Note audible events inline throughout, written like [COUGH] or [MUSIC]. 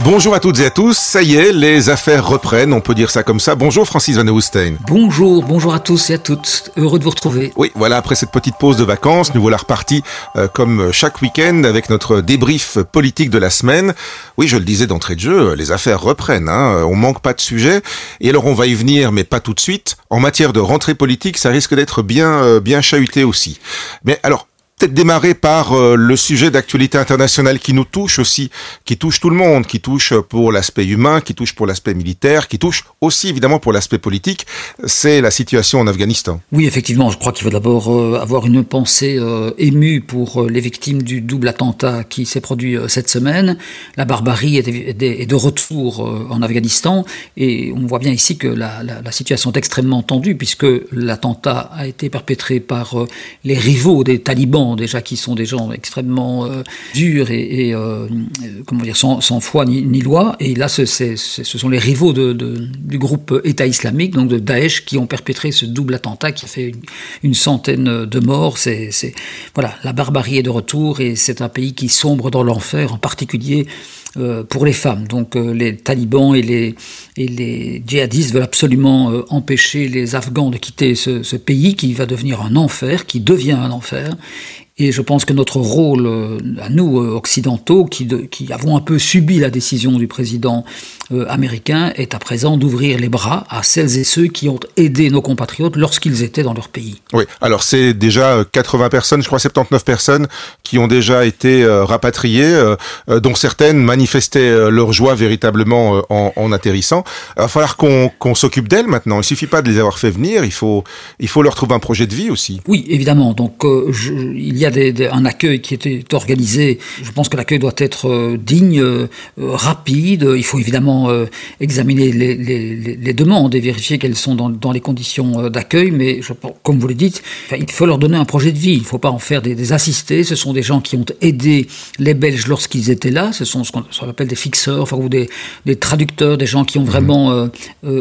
Bonjour à toutes et à tous, ça y est, les affaires reprennent, on peut dire ça comme ça. Bonjour Francis Van Hoostein. Bonjour, bonjour à tous et à toutes, heureux de vous retrouver. Oui, voilà, après cette petite pause de vacances, nous voilà repartis euh, comme chaque week-end avec notre débrief politique de la semaine. Oui, je le disais d'entrée de jeu, les affaires reprennent, hein, on manque pas de sujet. Et alors on va y venir, mais pas tout de suite. En matière de rentrée politique, ça risque d'être bien, euh, bien chahuté aussi. Mais alors, peut-être démarrer par euh, le sujet d'actualité internationale qui nous touche aussi, qui touche tout le monde, qui touche pour l'aspect humain, qui touche pour l'aspect militaire, qui touche aussi évidemment pour l'aspect politique, c'est la situation en Afghanistan. Oui, effectivement, je crois qu'il faut d'abord euh, avoir une pensée euh, émue pour les victimes du double attentat qui s'est produit cette semaine. La barbarie est de, retour en Afghanistan et on voit bien ici que la, la situation est extrêmement tendue puisque l'attentat a été perpétré par les rivaux des talibans déjà qui sont des gens extrêmement euh, durs et, euh, comment dire sans, foi ni, loi. Et là, ce, sont les rivaux du groupe État islamique, donc de Daesh, qui ont perpétré ce double attentat qui a fait une, centaine de morts. C'est voilà, la barbarie est de retour et c'est un pays qui sombre dans l'enfer, en particulier euh, pour les femmes. Donc les talibans et les, djihadistes veulent absolument empêcher les Afghans de quitter ce, pays qui va devenir un enfer, qui devient un enfer. Et je pense que notre rôle, euh, à nous, euh, occidentaux, qui, qui avons un peu subi la décision du président américain, est à présent d'ouvrir les bras à celles et ceux qui ont aidé nos compatriotes lorsqu'ils étaient dans leur pays. Oui, alors c'est déjà 80 personnes, je crois 79 personnes, qui ont déjà été rapatriées, dont certaines manifestaient leur joie véritablement en, en atterrissant. Il va falloir qu'on s'occupe d'elles maintenant. Il suffit pas de les avoir fait venir, il faut, il faut leur trouver un projet de vie aussi. Oui, évidemment. Donc je, il y a un accueil qui était organisé. Je pense que l'accueil doit être euh, digne, euh, rapide. Il faut évidemment euh, examiner les, demandes et vérifier qu'elles sont dans, les conditions d'accueil. Mais je, comme vous le dites, il faut leur donner un projet de vie. Il ne faut pas en faire des, assistés. Ce sont des gens qui ont aidé les Belges lorsqu'ils étaient là. Ce sont ce qu'on appelle des fixeurs, enfin, ou des, traducteurs, des gens qui ont mhm. vraiment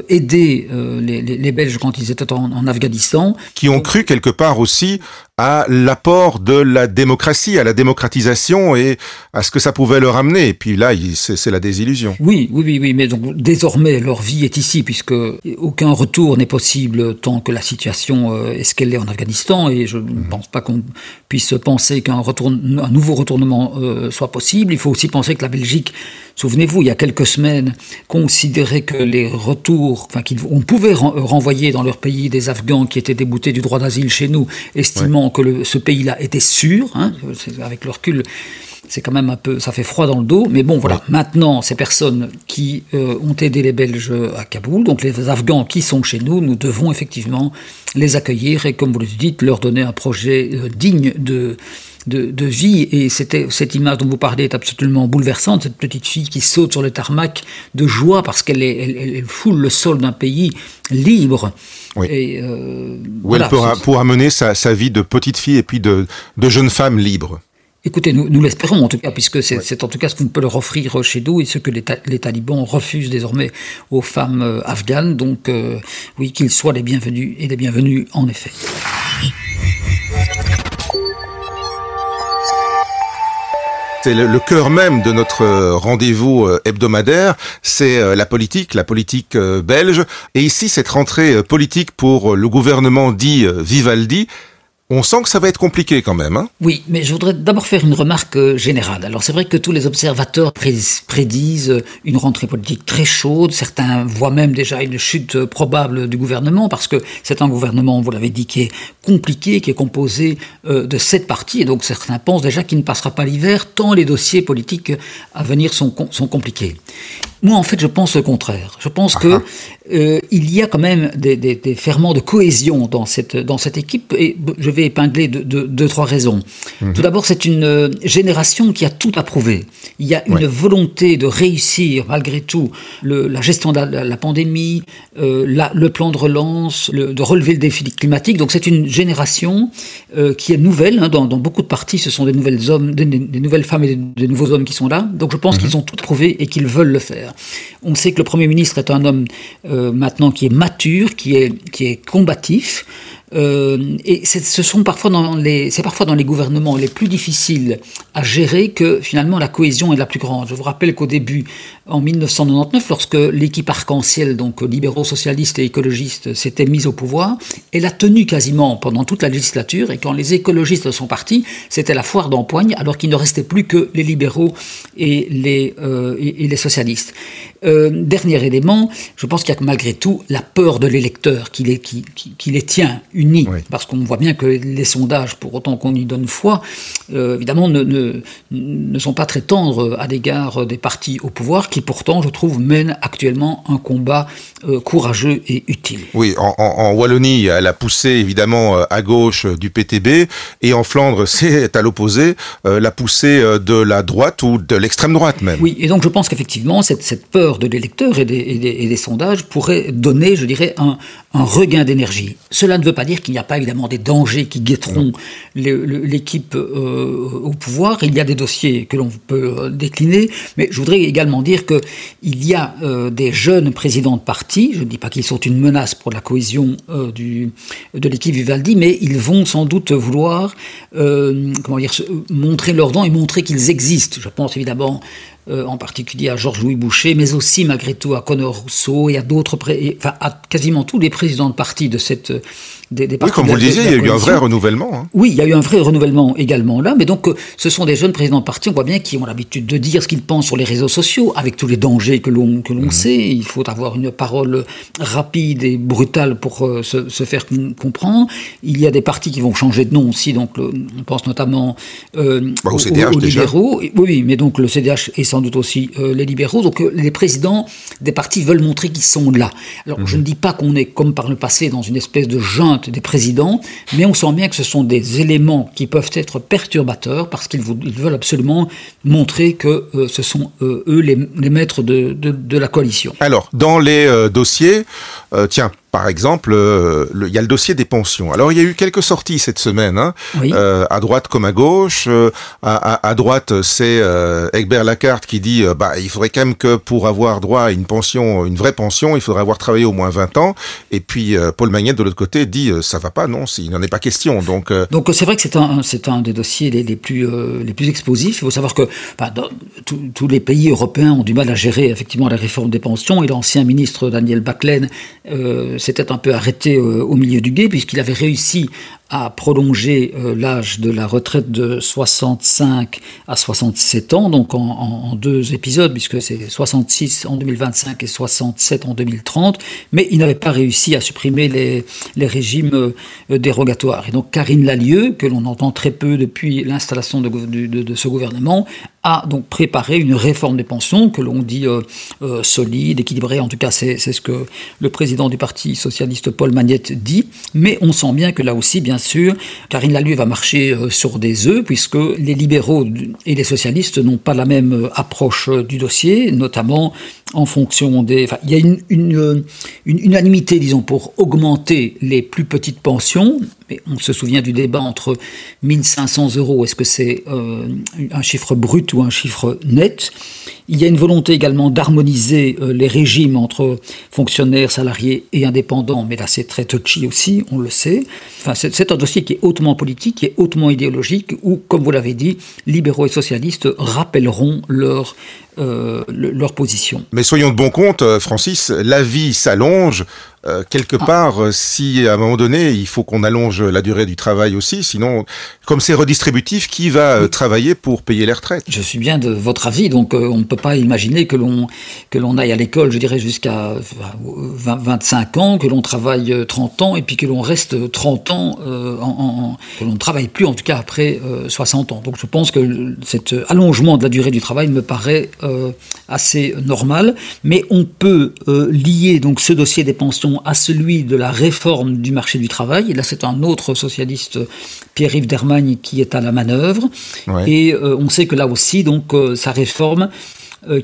aidé les, Belges quand ils étaient en, en Afghanistan. Qui ont cru quelque part aussi à l'apport de la démocratie, à la démocratisation et à ce que ça pouvait leur amener. Et puis là, c'est la désillusion. Oui, oui, oui, oui, mais donc désormais leur vie est ici puisque aucun retour n'est possible tant que la situation euh, est ce qu'elle est en Afghanistan et je ne mhm. pense pas qu'on puisse penser qu'un un nouveau retournement euh, soit possible. Il faut aussi penser que la Belgique Souvenez-vous, il y a quelques semaines, considérait que les retours, enfin qu'on pouvait renvoyer dans leur pays des Afghans qui étaient déboutés du droit d'asile chez nous, estimant que ce pays-là était sûr, hein, avec le recul, c'est quand même un peu, ça fait froid dans le dos. Mais bon, voilà. Maintenant, ces personnes qui euh, ont aidé les Belges à Kaboul, donc les Afghans qui sont chez nous, nous devons effectivement les accueillir et, comme vous le dites, leur donner un projet euh, digne de de, vie. Et c'était cette image dont vous parlez est absolument bouleversante. Cette petite fille qui saute sur le tarmac de joie parce qu'elle elle, foule le sol d'un pays libre. Et, euh, Où elle pourra, mener sa, vie de petite fille et puis de, jeune femme libre. Écoutez, nous, nous l'espérons en tout cas, puisque c'est en tout cas ce qu'on peut leur offrir chez nous et ce que les, talibans refusent désormais aux femmes euh, afghanes. Donc euh, oui, qu'ils soient les bienvenus et les bienvenus en effet. C'est le, cœur même de notre euh, rendez-vous euh, hebdomadaire, c'est euh, la politique, la politique belge. Et ici, cette rentrée politique pour le gouvernement dit Vivaldi, on sent que ça va être compliqué quand même. Hein oui, mais je voudrais d'abord faire une remarque euh, générale. Alors c'est vrai que tous les observateurs prédisent une rentrée politique très chaude. Certains voient même déjà une chute probable du gouvernement parce que c'est un gouvernement, vous l'avez dit, qui est compliqué, qui est composé euh, de sept partis. Et donc certains pensent déjà qu'il ne passera pas l'hiver tant les dossiers politiques à venir sont compliqués. Moi, en fait, je pense le contraire. Je pense qu'il que euh, il y a quand même des, ferments de cohésion dans cette, dans cette équipe, et je vais épingler deux, trois raisons. Mhm. Tout d'abord, c'est une euh, génération qui a tout approuvé. Il y a une volonté de réussir, malgré tout, la gestion de la, pandémie, euh, le plan de relance, de relever le défi climatique. Donc, c'est une génération qui est nouvelle. Hein, dans, beaucoup de partis, ce sont des nouvelles hommes, des, nouvelles femmes et des, nouveaux hommes qui sont là. Donc, je pense mhm. qu'ils ont tout approuvé et qu'ils veulent le faire. On sait que le Premier ministre est un homme euh, maintenant qui est mature, qui est, qui est combatif. et ce sont parfois dans les, c'est parfois dans les gouvernements les plus difficiles à gérer que finalement la cohésion est la plus grande. Je vous rappelle qu'au début, en 1999, lorsque l'équipe arc-en-ciel, donc libéraux, socialistes et écologistes, s'était mise au pouvoir, elle a tenu quasiment pendant toute la législature, et quand les écologistes sont partis, c'était la foire d'empoigne, alors qu'il ne restait plus que les libéraux et les, euh, et, les socialistes. Euh, dernier élément, je pense qu'il y a malgré tout la peur de l'électeur qui les, qui, qui, les tient unis, parce qu'on voit bien que les sondages, pour autant qu'on y donne foi, euh, évidemment ne, ne, ne sont pas très tendres à l'égard des partis au pouvoir, qui pourtant, je trouve, mènent actuellement un combat euh, courageux et utile. Oui, en, en, Wallonie, elle a poussé évidemment euh, à gauche du PTB, et en Flandre, [LAUGHS] c'est à l'opposé, euh, la poussée de la droite ou de l'extrême droite même. Oui, et donc je pense qu'effectivement, cette, cette, peur de l'électeur et, et des, sondages pourrait donner, je dirais, un, un regain d'énergie. Cela ne veut pas dire qu'il n'y a pas évidemment des dangers qui guetteront l'équipe au pouvoir. Il y a des dossiers que l'on peut décliner, mais je voudrais également dire qu'il y a euh, des jeunes présidents de parti, je ne dis pas qu'ils sont une menace pour la cohésion euh, de l'équipe Vivaldi, mais ils vont sans doute vouloir euh, montrer leurs dents et montrer qu'ils existent. Je pense évidemment en particulier à Georges-Louis Boucher, mais aussi malgré tout à Conor Rousseau et à d'autres, enfin à quasiment tous les présidents de parti de cette des, des oui, comme vous le disiez, il y a eu un vrai renouvellement. Hein. Oui, il y a eu un vrai renouvellement également là, mais donc ce sont des jeunes présidents de parti, on voit bien, qui ont l'habitude de dire ce qu'ils pensent sur les réseaux sociaux, avec tous les dangers que l'on que l'on mhm. sait. Il faut avoir une parole rapide et brutale pour euh, se, se, faire comprendre. Il y a des partis qui vont changer de nom aussi, donc on pense notamment euh, bah, au, CDH, aux, libéraux. Oui, mais donc le CDH est sans doute aussi euh, les libéraux. Donc euh, les présidents des partis veulent montrer qu'ils sont là. Alors je mhm. ne dis pas qu'on est comme par le passé dans une espèce de junte des présidents, mais on sent bien que ce sont des éléments qui peuvent être perturbateurs parce qu'ils veulent absolument montrer que euh, ce sont eux les, maîtres de, la coalition. Alors, dans les dossiers, tiens, par exemple, euh, il y a le dossier des pensions. Alors, il y a eu quelques sorties cette semaine, hein, euh, à droite comme à gauche. Euh, à, à, droite, c'est euh, Egbert Lacarte qui dit bah il faudrait quand même que pour avoir droit à une pension, une vraie pension, il faudrait avoir travaillé au moins 20 ans. Et puis Paul Magnette de l'autre côté dit ça va pas, non, il n'en est pas question. Donc, donc c'est vrai que c'est un, c'est un des dossiers les, les plus les plus explosifs. Il faut savoir que tous les pays européens ont du mal à gérer effectivement la réforme des pensions. Et l'ancien ministre Daniel Baclen s'était un peu arrêté euh, au milieu du guet, puisqu'il avait réussi à prolonger euh, l'âge de la retraite de 65 à 67 ans, donc en, deux épisodes, puisque c'est 66 en 2025 et 67 en 2030, mais il n'avait pas réussi à supprimer les, les régimes euh, dérogatoires. Et donc Karine Lallieu, que l'on entend très peu depuis l'installation de, ce gouvernement, a donc préparé une réforme des pensions que l'on dit solide, équilibrée, en tout cas c'est ce que le président du Parti socialiste Paul Magnette dit, mais on sent bien que là aussi, bien sûr, Karine va marcher euh, sur des œufs, puisque les libéraux et les socialistes n'ont pas la même euh, approche euh, du dossier, notamment en fonction des... Il y a une, une, une, unanimité, disons, pour augmenter les plus petites pensions. On se souvient du débat entre 1500 euros, est-ce que c'est euh, un chiffre brut ou un chiffre net? Il y a une volonté également d'harmoniser euh, les régimes entre fonctionnaires, salariés et indépendants, mais là c'est très touchy aussi, on le sait. C'est un dossier qui est hautement politique, qui est hautement idéologique, où, comme vous l'avez dit, libéraux et socialistes rappelleront leur euh, leur position. Mais soyons de bon compte, euh, Francis, la vie s'allonge. Euh, quelque ah. part, si à un moment donné, il faut qu'on allonge la durée du travail aussi, sinon, comme c'est redistributif, qui va travailler pour payer les retraites? Je suis bien de votre avis, donc on ne peut pas imaginer que l'on que l'on aille à l'école, je dirais jusqu'à 25 ans, que l'on travaille 30 ans et puis que l'on reste 30 ans, en, que l'on ne travaille plus en tout cas après 60 ans. Donc je pense que cet allongement de la durée du travail me paraît euh, assez normal, mais on peut euh, lier donc ce dossier des pensions à celui de la réforme du marché du travail. Et là, c'est un autre socialiste, Pierre-Yves Dermagne, qui est à la manœuvre. Et euh, on sait que là aussi, donc, sa réforme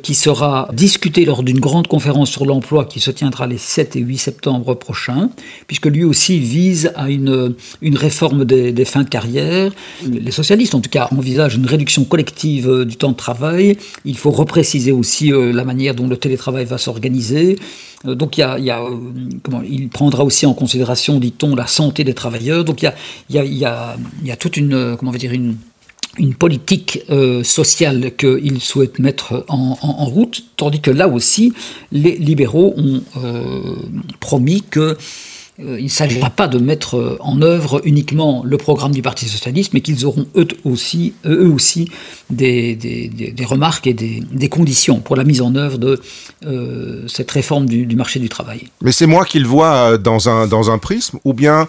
qui sera discuté lors d'une grande conférence sur l'emploi qui se tiendra les 7 et 8 septembre prochains, puisque lui aussi vise à une, une réforme des, des fins de carrière. Les socialistes, en tout cas, envisagent une réduction collective du temps de travail. Il faut repréciser aussi la manière dont le télétravail va s'organiser. Donc il, y a, comment, il prendra aussi en considération, dit-on, la santé des travailleurs. Donc il y a, il y a, toute une, comment on dire, une, une politique euh, sociale qu'il souhaite mettre en, route, tandis que là aussi, les libéraux ont euh, promis que euh, il ne s'agira pas de mettre en œuvre uniquement le programme du Parti socialiste, mais qu'ils auront eux aussi, eux aussi des, des, des remarques et des, des, conditions pour la mise en œuvre de cette réforme du, du, marché du travail. Mais c'est moi qui le vois dans un, dans un prisme, ou bien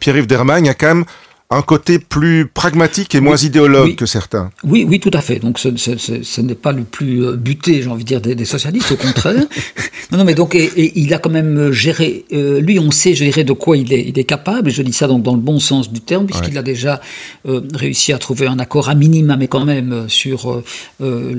Pierre-Yves Dermagne a quand même un côté plus pragmatique et moins idéologue que certains. Oui, oui, tout à fait. Donc ce, ce, ce, ce n'est pas le plus euh, buté, j'ai envie de dire, des, des socialistes, au contraire. [LAUGHS] non, non, mais donc, et, et, il a quand même géré, euh, lui, on sait, dirais, de quoi il est, il est capable, et je dis ça donc dans le bon sens du terme, puisqu'il ouais. a déjà euh, réussi à trouver un accord à minima, mais quand même, euh, sur euh,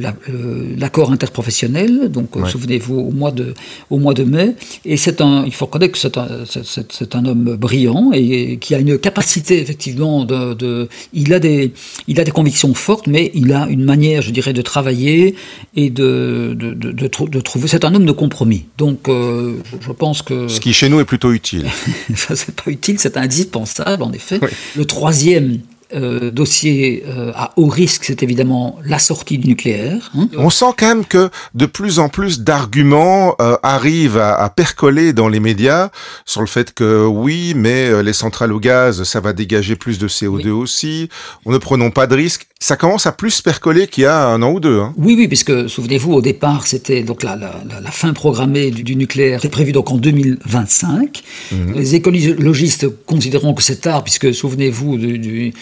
l'accord la, interprofessionnel, donc ouais. souvenez-vous, au, mois de, au mois de mai, et c'est un, il faut reconnaître que c'est un, un homme brillant, et, et qui a une capacité, effectivement, de, de, il, a des, il a des convictions fortes, mais il a une manière, je dirais, de travailler et de, de, de, de trouver. C'est un homme de compromis. Donc, euh, je pense que. Ce qui chez nous est plutôt utile. [LAUGHS] Ça, c'est pas utile, c'est indispensable, en effet. Oui. Le troisième, euh, dossier euh, à haut risque, c'est évidemment la sortie du nucléaire. Hein. On sent quand même que de plus en plus d'arguments euh, arrivent à, à, percoler dans les médias sur le fait que oui, mais les centrales au gaz, ça va dégager plus de CO2 oui. aussi. On ne prenons pas de risques. Ça commence à plus percoler qu'il y a un an ou deux. Hein. Oui, oui, puisque souvenez-vous, au départ, c'était donc la, la, la, fin programmée du, du nucléaire était prévue donc en 2025. Mmh. Les écologistes considérant que c'est tard, puisque souvenez-vous du, du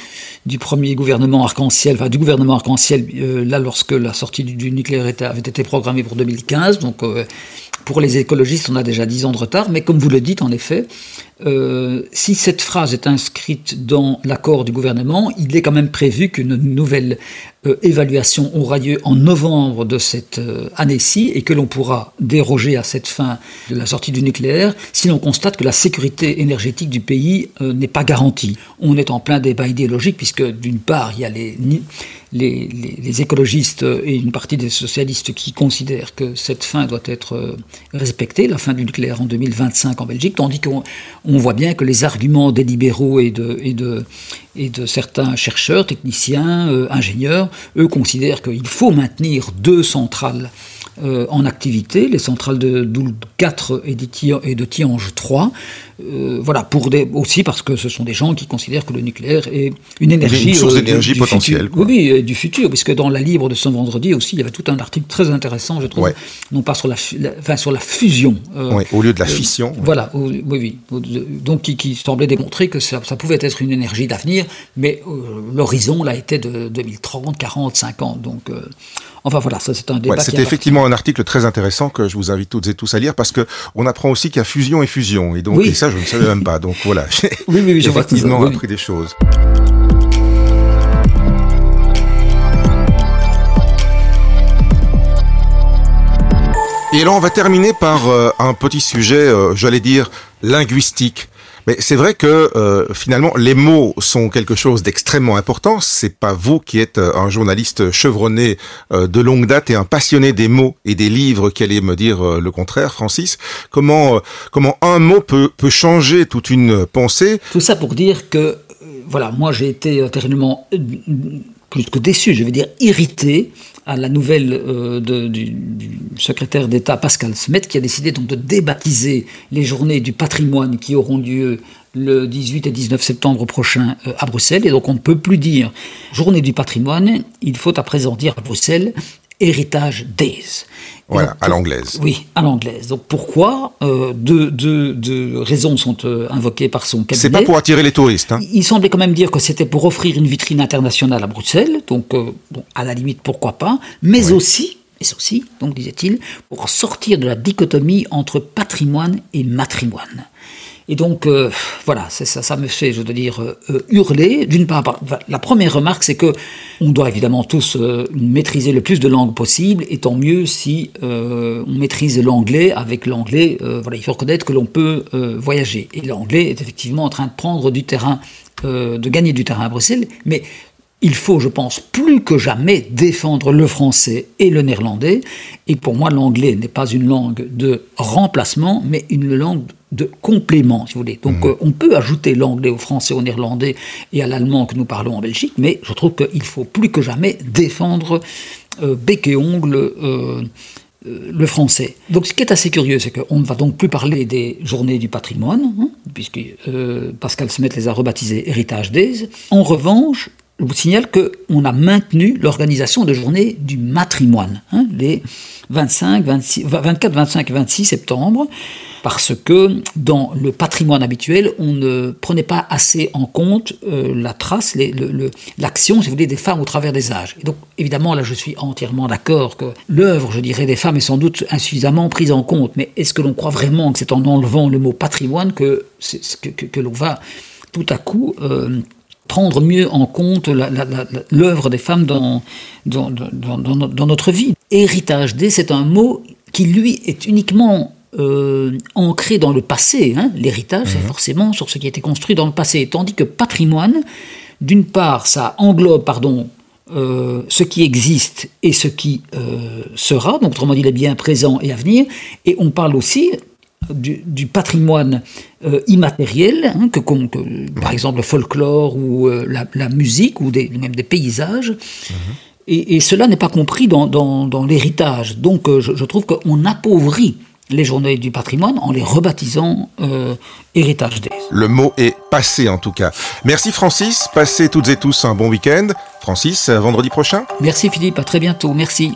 du premier gouvernement arc-en-ciel, enfin du gouvernement arc-en-ciel, euh, là lorsque la sortie du, nucléaire avait été programmée pour 2015. Donc euh, pour les écologistes, on a déjà 10 ans de retard. Mais comme vous le dites, en effet, euh, si cette phrase est inscrite dans l'accord du gouvernement, il est quand même prévu qu'une nouvelle euh, évaluation aura lieu en novembre de cette euh, année-ci et que l'on pourra déroger à cette fin de la sortie du nucléaire si l'on constate que la sécurité énergétique du pays n'est pas garantie. On est en plein débat idéologique puisque d'une part il y a les, les, écologistes et une partie des socialistes qui considèrent que cette fin doit être respectée, la fin du nucléaire en 2025 en Belgique, tandis qu'on on voit bien que les arguments des libéraux et de certains chercheurs, techniciens, euh, ingénieurs, eux considèrent qu'il faut maintenir deux centrales euh, en activité, les centrales de Doul 4 et de Tiange 3, euh, voilà, pour des, aussi parce que ce sont des gens qui considèrent que le nucléaire est une énergie. Une source euh, d'énergie potentielle. Futur, oui, du futur, puisque dans la Libre de ce vendredi aussi, il y avait tout un article très intéressant, je trouve, ouais. non pas sur la, la, enfin, sur la fusion. Ouais, au lieu de la fission. Voilà, au, oui, oui. Donc qui, qui, semblait démontrer que ça, ça, pouvait être une énergie d'avenir, mais l'horizon là était de 2030, 40, 50. Donc, enfin voilà, ça c'est un débat. Ouais, C'était effectivement un article très intéressant que je vous invite toutes et tous à lire parce que on apprend aussi qu'il y a fusion et fusion. Et donc, oui. et ça, je ne savais même pas. Donc voilà, j'ai [LAUGHS] oui, oui, oui, effectivement appris des choses. Et là, on va terminer par euh, un petit sujet, euh, j'allais dire, linguistique. Mais c'est vrai que euh, finalement les mots sont quelque chose d'extrêmement important. C'est pas vous qui êtes euh, un journaliste chevronné euh, de longue date et un passionné des mots et des livres qui allez me dire euh, le contraire, Francis. Comment euh, comment un mot peut peut changer toute une pensée? Tout ça pour dire que voilà, moi j'ai été terriblement plus que déçu, je veux dire irrité à la nouvelle euh, du, secrétaire d'État Pascal Smet qui a décidé donc de débaptiser les journées du patrimoine qui auront lieu le 18 et 19 septembre prochain euh, à Bruxelles. Et donc on ne peut plus dire journée du patrimoine, il faut à présent dire à Bruxelles Héritage Days. Voilà, donc, à l'anglaise. Oui, à l'anglaise. Donc pourquoi euh, deux, deux, deux, raisons sont euh, invoquées par son cabinet? C'est pas pour attirer les touristes. Hein. Il semblait quand même dire que c'était pour offrir une vitrine internationale à Bruxelles. Donc, euh, bon, à la limite, pourquoi pas. Mais oui. aussi, mais aussi, donc disait-il, pour sortir de la dichotomie entre patrimoine et matrimoine. Et donc, euh, voilà, ça, me fait, je dois dire, euh, hurler. D'une part, la première remarque, c'est que on doit évidemment tous maîtriser le plus de langues possible, et tant mieux si on maîtrise l'anglais. Avec l'anglais, voilà, il faut reconnaître que l'on peut voyager. Et l'anglais est effectivement en train de prendre du terrain, de gagner du terrain à Bruxelles, mais il faut, je pense, plus que jamais défendre le français et le néerlandais. Et pour moi, l'anglais n'est pas une langue de remplacement, mais une langue de complément, si vous voulez. Donc, mhm. euh, on peut ajouter l'anglais au français, au néerlandais et à l'allemand que nous parlons en Belgique, mais je trouve qu'il faut plus que jamais défendre euh, bec et ongle. Euh, le français. Donc ce qui est assez curieux, c'est qu'on ne va donc plus parler des journées du patrimoine, hein, puisque Pascal Smet les a rebaptisées Héritage Days. En revanche, je vous signale qu'on a maintenu l'organisation de journées du matrimoine, hein, les 25, 26, 24, 25 et 26 septembre, parce que dans le patrimoine habituel, on ne prenait pas assez en compte euh, la trace, l'action, si vous voulez, des femmes au travers des âges. Et donc, évidemment, là, je suis entièrement d'accord que l'œuvre, je dirais, des femmes est sans doute insuffisamment prise en compte. Mais est-ce que l'on croit vraiment que c'est en enlevant le mot patrimoine que, que, que, l'on va tout à coup euh, prendre mieux en compte l'œuvre des femmes dans, dans, dans, notre vie. Héritage D, c'est un mot qui, lui, est uniquement euh, ancré dans le passé. Hein. L'héritage, c'est mhm. forcément sur ce qui a été construit dans le passé. Tandis que patrimoine, d'une part, ça englobe, pardon, euh, ce qui existe et ce qui euh, sera, donc autrement dit les biens présents et à venir, et on parle aussi du, patrimoine euh, immatériel, hein, que, par exemple le folklore ou euh, la, musique ou des, même des paysages. Mhm. Et, cela n'est pas compris dans, l'héritage. Donc euh, je, trouve qu'on appauvrit les journées du patrimoine en les rebaptisant Héritage des. Le mot est passé en tout cas. Merci Francis, passez toutes et tous un bon week-end. Francis, vendredi prochain. Merci Philippe, à très bientôt, merci.